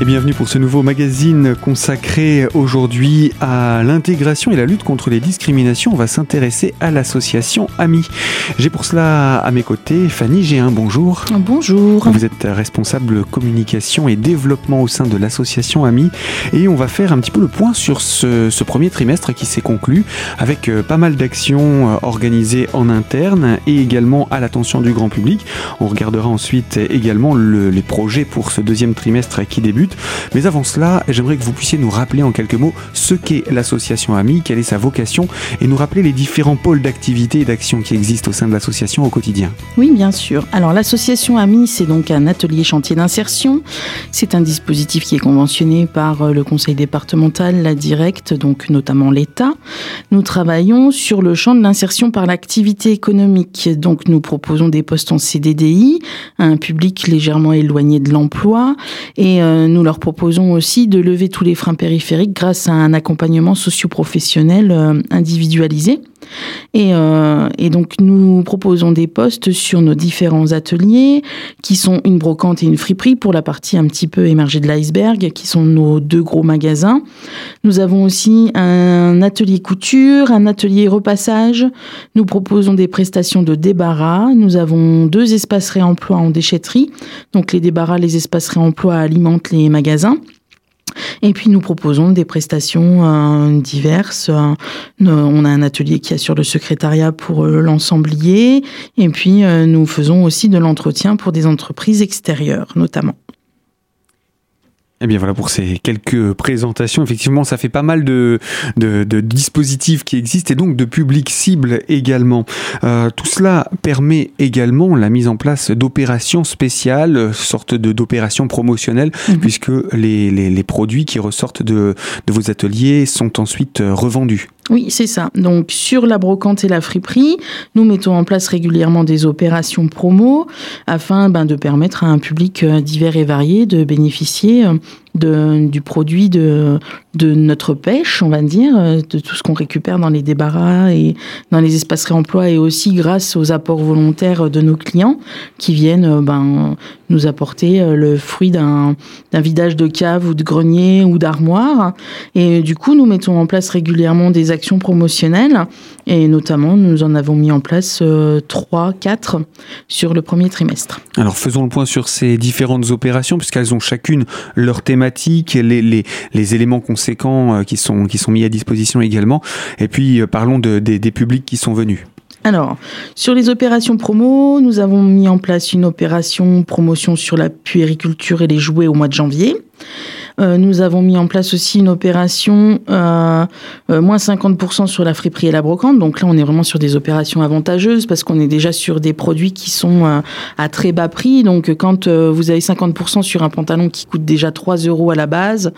Et bienvenue pour ce nouveau magazine consacré aujourd'hui à l'intégration et la lutte contre les discriminations. On va s'intéresser à l'association AMI. J'ai pour cela à mes côtés Fanny Géin, bonjour. Bonjour. Vous êtes responsable communication et développement au sein de l'association AMI et on va faire un petit peu le point sur ce, ce premier trimestre qui s'est conclu avec euh, pas mal d'actions euh, organisées en interne et également à l'attention du grand public. On regardera ensuite également le, les projets pour ce deuxième trimestre qui débute mais avant cela, j'aimerais que vous puissiez nous rappeler en quelques mots ce qu'est l'association AMI, quelle est sa vocation, et nous rappeler les différents pôles d'activité et d'action qui existent au sein de l'association au quotidien. Oui, bien sûr. Alors l'association AMI, c'est donc un atelier chantier d'insertion. C'est un dispositif qui est conventionné par euh, le conseil départemental, la directe, donc notamment l'État. Nous travaillons sur le champ de l'insertion par l'activité économique. Donc nous proposons des postes en CDDI à un public légèrement éloigné de l'emploi et euh, nous leur proposons aussi de lever tous les freins périphériques grâce à un accompagnement socio-professionnel euh, individualisé. Et, euh, et, donc nous proposons des postes sur nos différents ateliers qui sont une brocante et une friperie pour la partie un petit peu émergée de l'iceberg qui sont nos deux gros magasins. Nous avons aussi un atelier couture, un atelier repassage. Nous proposons des prestations de débarras. Nous avons deux espaces réemploi en déchetterie. Donc les débarras, les espaces réemploi alimentent les magasins. Et puis nous proposons des prestations euh, diverses. Euh, on a un atelier qui assure le secrétariat pour euh, l'ensemblier. Et puis nous faisons aussi de l'entretien pour des entreprises extérieures notamment. Eh bien voilà pour ces quelques présentations. Effectivement, ça fait pas mal de, de, de dispositifs qui existent et donc de publics cibles également. Euh, tout cela permet également la mise en place d'opérations spéciales, sorte de d'opérations promotionnelles, mmh. puisque les, les, les, produits qui ressortent de, de vos ateliers sont ensuite revendus. Oui, c'est ça. Donc sur la brocante et la friperie, nous mettons en place régulièrement des opérations promo afin ben, de permettre à un public euh, divers et varié de bénéficier euh, du produit de, de notre pêche, on va dire, euh, de tout ce qu'on récupère dans les débarras et dans les espaces réemploi et aussi grâce aux apports volontaires de nos clients qui viennent ben, nous apporter le fruit d'un vidage de cave ou de grenier ou d'armoire. Et du coup, nous mettons en place régulièrement des actions promotionnelles et notamment nous en avons mis en place euh, 3, 4 sur le premier trimestre. Alors faisons le point sur ces différentes opérations puisqu'elles ont chacune leur thématique, les, les, les éléments conséquents euh, qui, sont, qui sont mis à disposition également et puis euh, parlons de, des, des publics qui sont venus. Alors, sur les opérations promo, nous avons mis en place une opération promotion sur la puériculture et les jouets au mois de janvier. Euh, nous avons mis en place aussi une opération euh, euh, moins 50% sur la friperie et la brocante. Donc là, on est vraiment sur des opérations avantageuses parce qu'on est déjà sur des produits qui sont à très bas prix. Donc quand vous avez 50% sur un pantalon qui coûte déjà 3 euros à la base,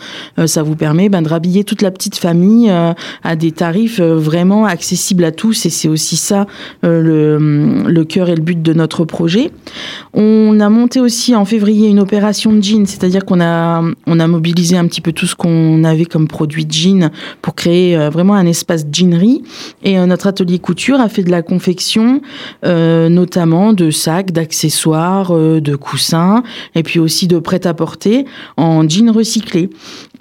ça vous permet ben, de rhabiller toute la petite famille à des tarifs vraiment accessibles à tous. Et c'est aussi ça le, le cœur et le but de notre projet. On a monté aussi en février une opération de jeans, c'est-à-dire qu'on a, on a mobilisé un petit peu tout ce qu'on avait comme produit de jean pour créer euh, vraiment un espace jeanerie. Et euh, notre atelier couture a fait de la confection, euh, notamment de sacs, d'accessoires, de coussins, et puis aussi de prêt-à-porter en jean recyclé.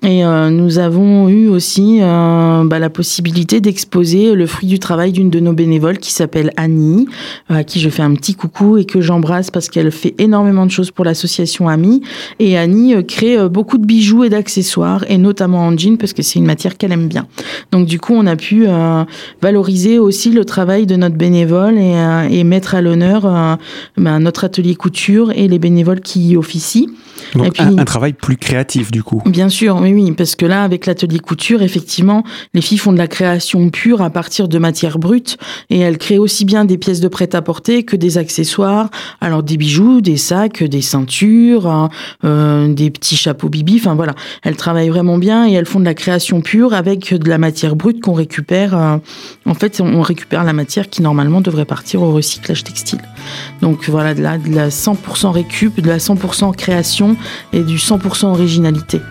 Et euh, nous avons eu aussi euh, bah, la possibilité d'exposer le fruit du travail d'une de nos bénévoles qui s'appelle Annie, euh, à qui je fais un petit coucou et que j'embrasse parce qu'elle fait énormément de choses pour l'association Ami. Et Annie euh, crée euh, beaucoup de bijoux et d'accessoires, et notamment en jean parce que c'est une matière qu'elle aime bien. Donc du coup, on a pu euh, valoriser aussi le travail de notre bénévole et, et mettre à l'honneur bah, notre atelier couture et les bénévoles qui y officient. Donc et puis, un, un, travail plus créatif du coup. Bien sûr, oui, oui, parce que là, avec l'atelier couture, effectivement, les filles font de la création pure à partir de matières brutes et elles créent aussi bien des pièces de prêt-à-porter que des accessoires. Alors des bijoux, des sacs, des ceintures, hein, euh, des petits chapeaux bibi. Enfin voilà, elles travaillent vraiment bien et elles font de la création pure avec de la matière brute qu'on récupère. Euh, en fait, on récupère la matière qui normalement devrait partir au recyclage textile. Donc voilà, de la, de la 100% récup, de la 100% création et du 100% originalité.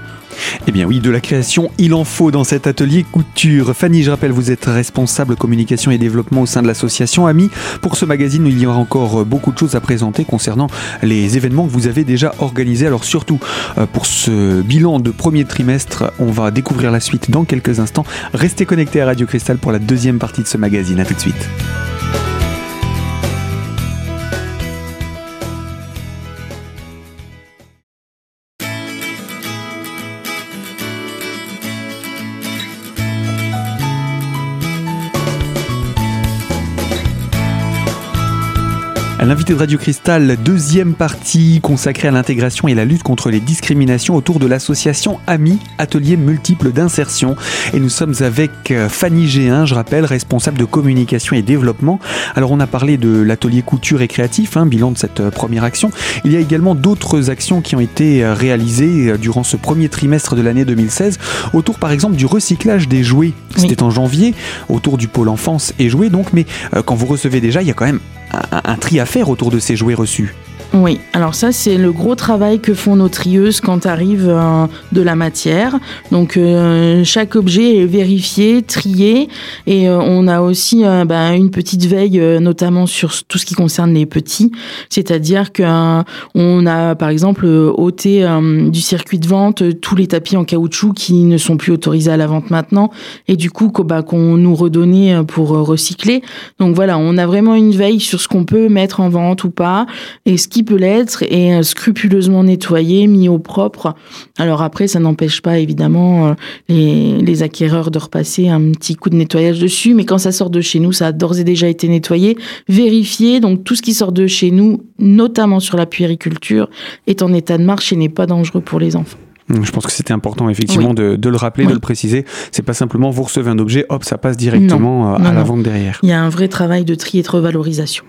Eh bien oui, de la création, il en faut dans cet atelier couture. Fanny, je rappelle, vous êtes responsable communication et développement au sein de l'association AMI. Pour ce magazine, il y aura encore beaucoup de choses à présenter concernant les événements que vous avez déjà organisés. Alors surtout, euh, pour ce bilan de premier trimestre, on va découvrir la suite dans quelques instants. Restez connectés à Radio Cristal pour la deuxième partie de ce magazine. A tout de suite. L'invité de Radio Cristal, deuxième partie consacrée à l'intégration et la lutte contre les discriminations autour de l'association AMI, Atelier Multiple d'Insertion. Et nous sommes avec euh, Fanny G1, je rappelle, responsable de communication et développement. Alors on a parlé de l'atelier couture et créatif, hein, bilan de cette euh, première action. Il y a également d'autres actions qui ont été euh, réalisées durant ce premier trimestre de l'année 2016, autour par exemple du recyclage des jouets. C'était en janvier, autour du pôle enfance et jouets donc, mais quand vous recevez déjà, il y a quand même un, tri à faire autour de ces jouets reçus. Oui, alors ça c'est le gros travail que font nos trieuses quand arrive euh, de la matière. Donc euh, chaque objet est vérifié, trié et euh, on a aussi bah, une petite veille notamment sur tout ce qui concerne les petits. C'est-à-dire qu'on a par exemple ôté du circuit de vente tous les tapis en caoutchouc qui ne sont plus autorisés à la vente maintenant et du coup bah, qu'on nous redonnait pour recycler. Donc voilà, on a vraiment une veille sur ce qu'on peut mettre en vente ou pas et ce qui peut l'être et euh, scrupuleusement nettoyé, mis au propre. Alors après, ça n'empêche pas évidemment euh, les, les, acquéreurs de repasser un petit coup de nettoyage dessus, mais quand ça sort de chez nous, ça a d'ores et déjà été nettoyé, vérifié. Donc tout ce qui sort de chez nous, notamment sur la puériculture, est en état de marche et n'est pas dangereux pour les enfants. Hum, je pense que c'était important effectivement de, de, le rappeler, de le préciser. C'est pas simplement vous recevez un objet, hop, ça passe directement euh, à la vente derrière. Il y a un vrai travail de tri et de revalorisation.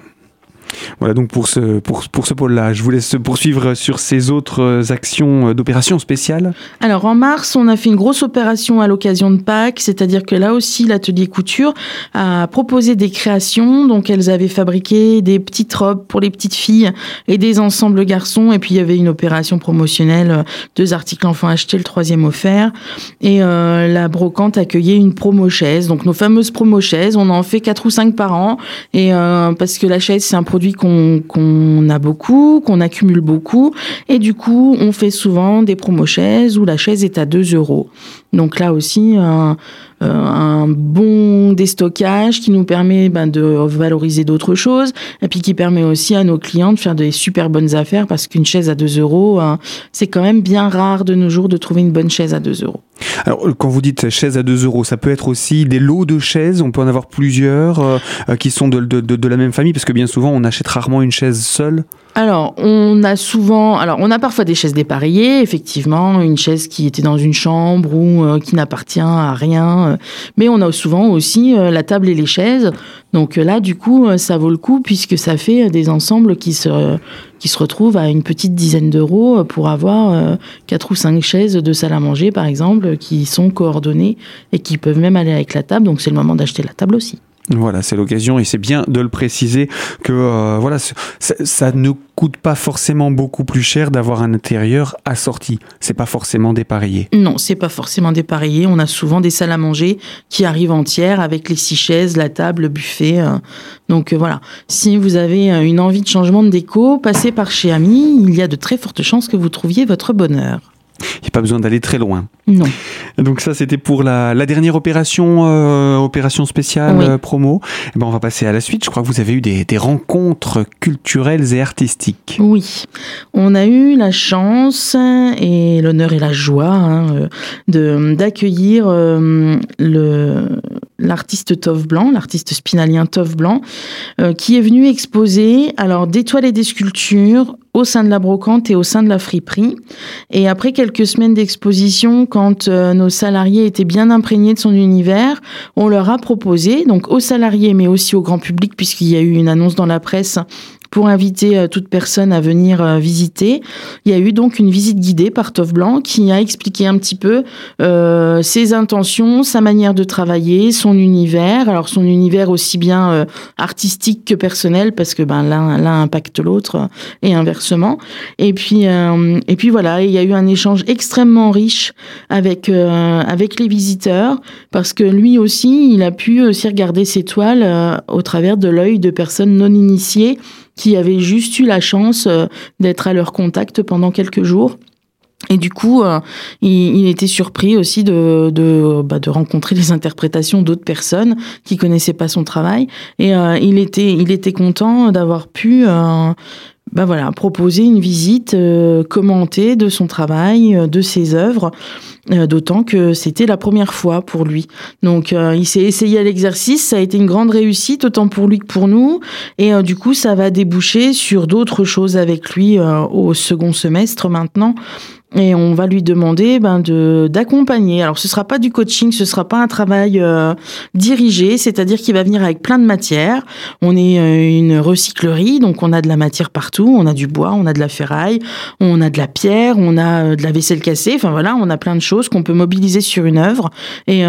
Voilà donc pour ce, pour, pour ce pôle-là. Je vous laisse poursuivre sur ces autres actions d'opérations spéciales. Alors en mars, on a fait une grosse opération à l'occasion de Pâques, c'est-à-dire que là aussi l'atelier couture a proposé des créations. Donc elles avaient fabriqué des petites robes pour les petites filles et des ensembles garçons. Et puis il y avait une opération promotionnelle, deux articles enfants achetés, le troisième offert. Et euh, la brocante accueillait une promo chaise. Donc nos fameuses promo chaises, on en fait quatre ou cinq par an. Et euh, parce que la chaise c'est un produit qu'on a beaucoup, qu'on accumule beaucoup. Et du coup, on fait souvent des promos chaises où la chaise est à 2 euros. Donc là aussi, un, euh, un bon déstockage qui nous permet ben, de valoriser d'autres choses et puis qui permet aussi à nos clients de faire des super bonnes affaires parce qu'une chaise à 2 euros, hein, c'est quand même bien rare de nos jours de trouver une bonne chaise à 2 euros. Alors, quand vous dites chaise à 2 euros, ça peut être aussi des lots de chaises, on peut en avoir plusieurs euh, euh, qui sont de, la même famille, parce que bien souvent on achète rarement une chaise seule. Alors, on a souvent, alors on a parfois des chaises dépareillées, effectivement, une chaise qui était dans une chambre ou euh, qui n'appartient à rien, mais on a souvent aussi la table et les chaises. Donc là, du coup, ça vaut le coup puisque ça fait des ensembles qui se qui se retrouvent à une petite dizaine d'euros pour avoir euh, quatre ou cinq chaises de salle à manger, par exemple, qui sont coordonnées et qui peuvent même aller avec la table. Donc c'est le moment d'acheter la table aussi. Voilà, c'est l'occasion et c'est bien de le préciser que euh, voilà, ça, ne coûte pas forcément beaucoup plus cher d'avoir un intérieur assorti. C'est pas forcément dépareillé. Non, c'est pas forcément dépareillé. On a souvent des salles à manger qui arrivent entières avec les six chaises, la table, le buffet. Euh. Donc euh, voilà, si vous avez une envie de changement de déco, passez par chez Ami. Il y a de très fortes chances que vous trouviez votre bonheur. Il n'y a pas besoin d'aller très loin. Non. Donc ça, c'était pour la, dernière opération, euh, opération spéciale euh, promo. Et eh ben, on va passer à la suite. Je crois que vous avez eu des, rencontres culturelles et artistiques. Oui, on a eu la chance et l'honneur et la joie hein, de d'accueillir euh, le l'artiste Tove Blanc, l'artiste spinalien Tove Blanc, qui est venu exposer alors des toiles et des sculptures au sein de la brocante et au sein de la friperie. Et après quelques semaines d'exposition, quand euh, nos salariés étaient bien imprégnés de son univers, on leur a proposé, donc aux salariés mais aussi au grand public, puisqu'il y a eu une annonce dans la presse pour inviter toute personne à venir visiter. Il y a eu donc une visite guidée par Tov Blanc qui a expliqué un petit peu ses intentions, sa manière de travailler, son univers. Alors son univers aussi bien artistique que personnel parce que ben l'un impacte l'autre et inversement. Et puis et puis voilà, il y a eu un échange extrêmement riche avec avec les visiteurs parce que lui aussi, il a pu aussi regarder ses toiles euh, au travers de l'œil de personnes non initiées qui avaient juste eu la chance euh, d'être à leur contact pendant quelques jours. Et du coup, euh, il, était surpris aussi de, de, bah, de rencontrer les interprétations d'autres personnes qui connaissaient pas son travail. Et il était, il était content d'avoir pu bah voilà, proposer une visite euh, commentée de son travail, euh, de ses œuvres, euh, d'autant que c'était la première fois pour lui. Donc il s'est essayé à l'exercice, ça a été une grande réussite, autant pour lui que pour nous, et du coup ça va déboucher sur d'autres choses avec lui au second semestre maintenant et on va lui demander ben, de d'accompagner. Alors ce sera pas du coaching, ce sera pas un travail euh, dirigé, c'est-à-dire qu'il va venir avec plein de matières. On est euh, une recyclerie, donc on a de la matière partout, on a du bois, on a de la ferraille, on a de la pierre, on a euh, de la vaisselle cassée. Enfin voilà, on a plein de choses qu'on peut mobiliser sur une œuvre et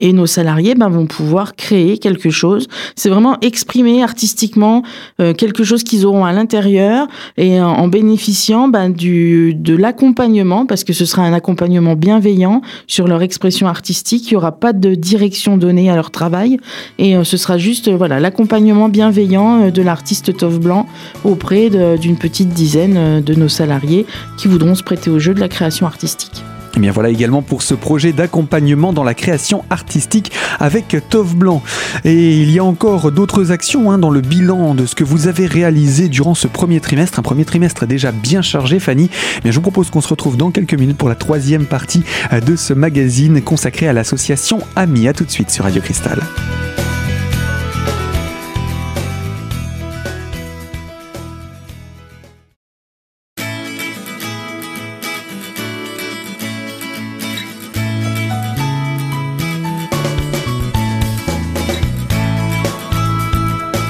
et nos salariés ben, vont pouvoir créer quelque chose. C'est vraiment exprimer artistiquement quelque chose qu'ils auront à l'intérieur et en bénéficiant ben, du de l'accompagnement accompagnement, parce que ce sera un accompagnement bienveillant sur leur expression artistique. Il n'y aura pas de direction donnée à leur travail. Et euh, ce sera juste euh, voilà l'accompagnement bienveillant euh, de l'artiste Tove Blanc auprès d'une petite dizaine de nos salariés qui voudront se prêter au jeu de la création artistique. Et eh bien voilà également pour ce projet d'accompagnement dans la création artistique avec Tove Blanc. Et il y a encore d'autres actions hein, dans le bilan de ce que vous avez réalisé durant ce premier trimestre, un premier trimestre déjà bien chargé, Fanny. Mais je vous propose qu'on se retrouve dans quelques minutes pour la troisième partie de ce magazine consacré à l'association AMI. A tout de suite sur Radio Cristal.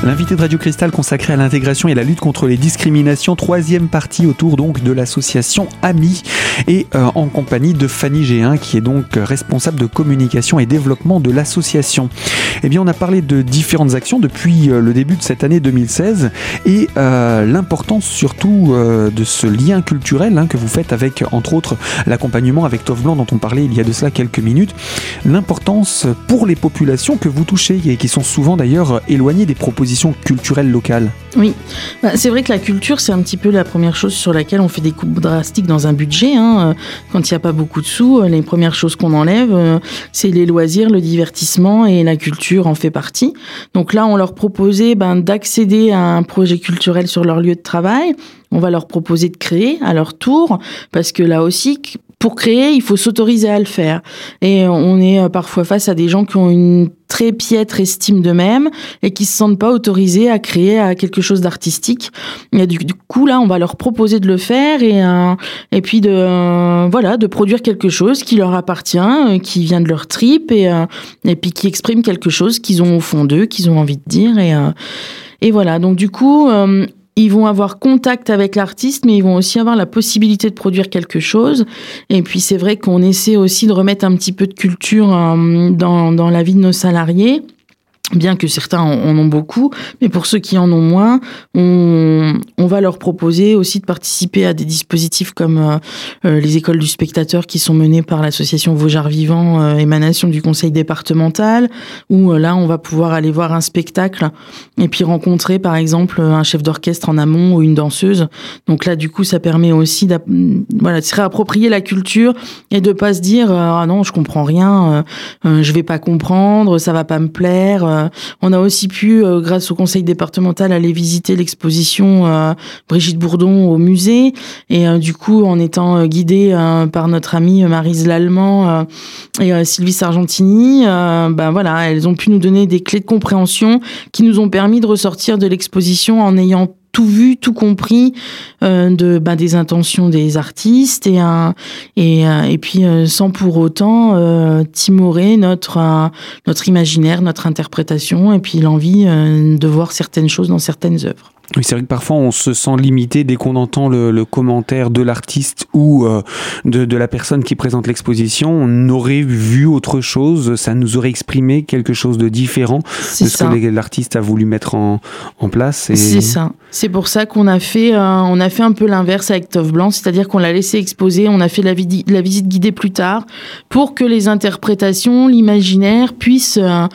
L'invité de Radio Cristal consacré à l'intégration et la lutte contre les discriminations, troisième partie autour donc de l'association AMI et euh, en compagnie de Fanny Géin qui est donc responsable de communication et développement de l'association. Eh bien on a parlé de différentes actions depuis euh, le début de cette année 2016 et euh, l'importance surtout de ce lien culturel hein, que vous faites avec entre autres l'accompagnement avec Tov Blanc dont on parlait il y a de cela quelques minutes, l'importance pour les populations que vous touchez et qui sont souvent d'ailleurs éloignées des propositions culturelle locale Oui, bah, c'est vrai que la culture, c'est un petit peu la première chose sur laquelle on fait des coupes drastiques dans un budget. Hein. Quand il n'y a pas beaucoup de sous, les premières choses qu'on enlève, euh, c'est les loisirs, le divertissement et la culture en fait partie. Donc là, on leur proposait ben, d'accéder à un projet culturel sur leur lieu de travail. On va leur proposer de créer à leur tour, parce que là aussi, pour créer, il faut s'autoriser à le faire. Et on est euh, parfois face à des gens qui ont une très piètre estime d'eux-mêmes et qui se sentent pas autorisés à créer à quelque chose d'artistique. Et du, coup là, on va leur proposer de le faire et euh, puis de euh, voilà de produire quelque chose qui leur appartient, qui vient de leur trip et et puis qui exprime quelque chose qu'ils ont au fond d'eux, qu'ils ont envie de dire et et voilà. Donc du coup ils vont avoir contact avec l'artiste, mais ils vont aussi avoir la possibilité de produire quelque chose. Et puis c'est vrai qu'on essaie aussi de remettre un petit peu de culture euh, dans, dans la vie de nos salariés bien que certains en ont beaucoup, mais pour ceux qui en ont moins, on, on va leur proposer aussi de participer à des dispositifs comme euh, euh, les écoles du spectateur qui sont menées par l'association Vosjar Vivant, euh, émanation du conseil départemental, où là on va pouvoir aller voir un spectacle et puis rencontrer par exemple un chef d'orchestre en amont ou une danseuse. Donc là du coup ça permet aussi voilà, de se réapproprier la culture et de pas se dire ah non je comprends rien, je vais pas comprendre, ça va pas me plaire euh, on a aussi pu, euh, grâce au conseil départemental, aller visiter l'exposition euh, Brigitte Bourdon au musée. Et du coup, en étant guidé par notre amie Marise Lallemand et Sylvie Sargentini, ben voilà, elles ont pu nous donner des clés de compréhension qui nous ont permis de ressortir de l'exposition en ayant tout vu, tout compris euh, de ben, des intentions des artistes et et, euh, et puis euh, sans pour autant timorer notre notre imaginaire, notre interprétation et puis l'envie de voir certaines choses dans certaines œuvres. Oui, c'est vrai que parfois on se sent limité dès qu'on entend le, commentaire de l'artiste ou euh, de, la personne qui présente l'exposition. On aurait vu autre chose, ça nous aurait exprimé quelque chose de différent de ce que l'artiste a voulu mettre en, place. C'est ça. C'est pour ça qu'on a fait, euh, on a fait un peu l'inverse avec Tov Blanc, c'est-à-dire qu'on l'a laissé exposer, on a fait la, la, visite guidée plus tard pour que les interprétations, l'imaginaire puissent euh,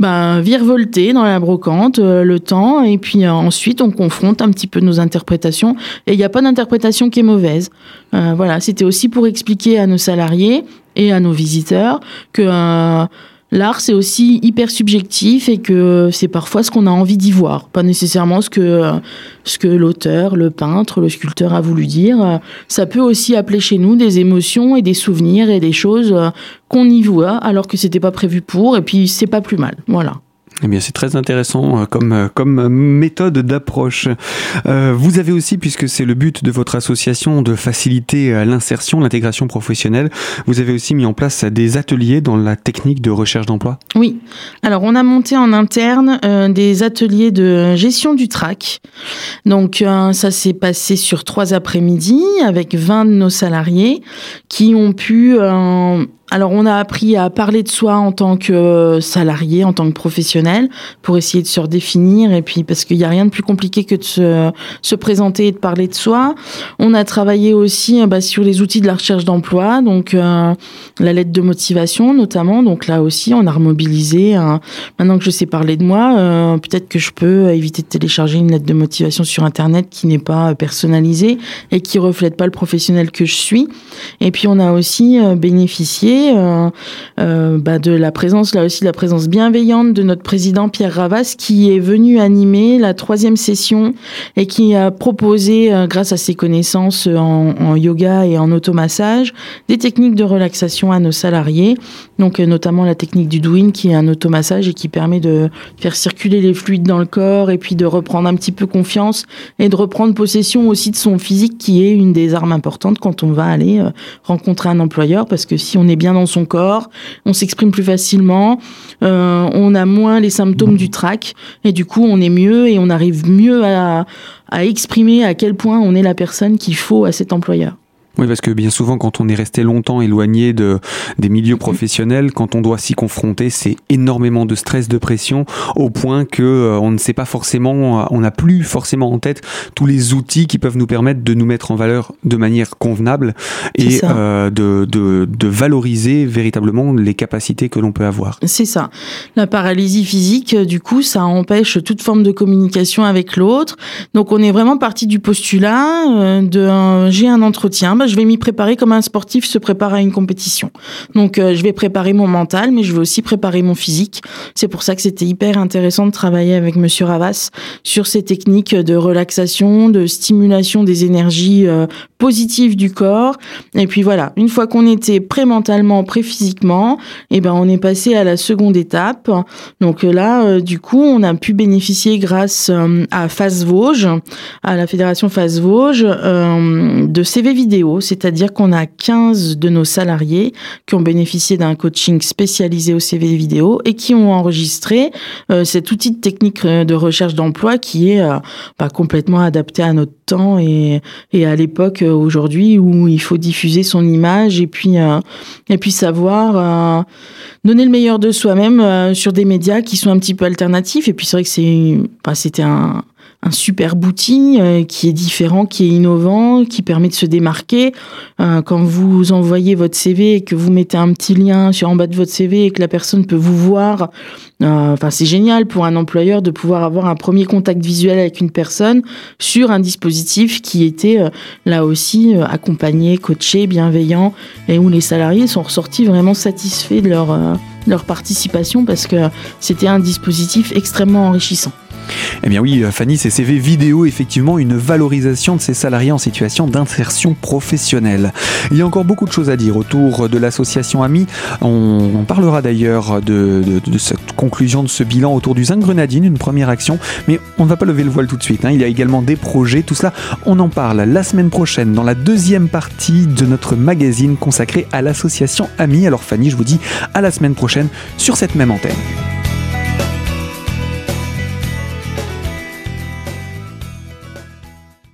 ben, virevolter dans la brocante le temps et puis ensuite on confronte un petit peu nos interprétations. Et il n'y a pas d'interprétation qui est mauvaise. Euh, voilà, c'était aussi pour expliquer à nos salariés et à nos visiteurs que euh, l'art c'est aussi hyper subjectif et que c'est parfois ce qu'on a envie d'y voir, pas nécessairement ce que ce que l'auteur, le peintre, le sculpteur a voulu dire. Ça peut aussi appeler chez nous des émotions et des souvenirs et des choses qu'on y voit alors que c'était pas prévu pour et puis c'est pas plus mal. Voilà. Eh bien, c'est très intéressant euh, comme, euh, comme méthode d'approche. Euh, vous avez aussi, puisque c'est le but de votre association de faciliter l'insertion, l'intégration professionnelle, vous avez aussi mis en place des ateliers dans la technique de recherche d'emploi Oui. Alors, on a monté en interne des ateliers de gestion du trac. Donc, ça s'est passé sur trois après-midi avec 20 de nos salariés qui ont pu alors, on a appris à parler de soi en tant que salarié, en tant que professionnel, pour essayer de se redéfinir. Et puis, parce qu'il n'y a rien de plus compliqué que de se, se, présenter et de parler de soi. On a travaillé aussi bah, sur les outils de la recherche d'emploi, donc euh, la lettre de motivation notamment. Donc là aussi, on a remobilisé. maintenant que je sais parler de moi, euh, peut-être que je peux éviter de télécharger une lettre de motivation sur Internet qui n'est pas personnalisée et qui reflète pas le professionnel que je suis. Et puis, on a aussi euh, bénéficié euh, euh, bah, de la présence, là aussi, la présence bienveillante de notre président Pierre Ravas, qui est venu animer la troisième session et qui a proposé, euh, grâce à ses connaissances en, yoga et en automassage, des techniques de relaxation à nos salariés. Donc, notamment la technique du Douyin, qui est un automassage et qui permet de faire circuler les fluides dans le corps et puis de reprendre un petit peu confiance et de reprendre possession aussi de son physique, qui est une des armes importantes quand on va aller rencontrer un employeur, parce que si on est bien dans son corps, on s'exprime plus facilement, euh, on a moins les symptômes du trac et du coup on est mieux et on arrive mieux à exprimer à quel point on est la personne qu'il faut à cet employeur. Oui, parce que bien souvent, quand on est resté longtemps éloigné de, des milieux professionnels, quand on doit s'y confronter, c'est énormément de stress, de pression, au point que euh, on ne sait pas forcément, euh, on n'a plus forcément en tête tous les outils qui peuvent nous permettre de nous mettre en valeur de manière convenable et euh, de, de, de, valoriser véritablement les capacités que l'on peut avoir. C'est ça. La paralysie physique, du coup, ça empêche toute forme de communication avec l'autre. Donc, on est vraiment parti du postulat de j'ai un entretien. Bah, je vais m'y préparer comme un sportif se prépare à une compétition. Donc, euh, je vais préparer mon mental, mais je vais aussi préparer mon physique. C'est pour ça que c'était hyper intéressant de travailler avec Monsieur Ravas sur ces techniques de relaxation, de stimulation des énergies euh, positives du corps. Et puis voilà, une fois qu'on était prêt mentalement, prêt physiquement, et eh ben on est passé à la seconde étape. Donc là, euh, du coup, on a pu bénéficier grâce à Face Vosges, à la fédération Face Vosges, de CV vidéo c'est-à-dire qu'on a 15 de nos salariés qui ont bénéficié d'un coaching spécialisé au CV vidéo et qui ont enregistré euh, cet outil de technique euh, de recherche d'emploi qui est euh, bah, complètement adapté à notre temps et, et à l'époque aujourd'hui où il faut diffuser son image et puis et puis savoir donner le meilleur de soi-même sur des médias qui sont un petit peu alternatifs. Et puis c'est vrai que c'est c'était un un super outil euh, qui est différent, qui est innovant, qui permet de se démarquer. Euh, quand vous envoyez votre CV et que vous mettez un petit lien sur en bas de votre CV et que la personne peut vous voir, euh, enfin c'est génial pour un employeur de pouvoir avoir un premier contact visuel avec une personne sur un dispositif qui était là aussi accompagné, coaché, bienveillant et où les salariés sont ressortis vraiment satisfaits de leur leur participation parce que c'était un dispositif extrêmement enrichissant. Eh bien oui, Fanny, c'est CV vidéo, effectivement, une valorisation de ces salariés en situation d'insertion professionnelle. Il y a encore beaucoup de choses à dire autour de l'association AMI. On, parlera d'ailleurs de, cette conclusion de ce bilan autour du Zinc Grenadine, une première action, mais on ne va pas lever le voile tout de suite. Hein. Il y a également des projets, tout cela, on en parle la semaine prochaine dans la deuxième partie de notre magazine consacré à l'association AMI. Alors Fanny, je vous dis à la semaine sur cette même antenne.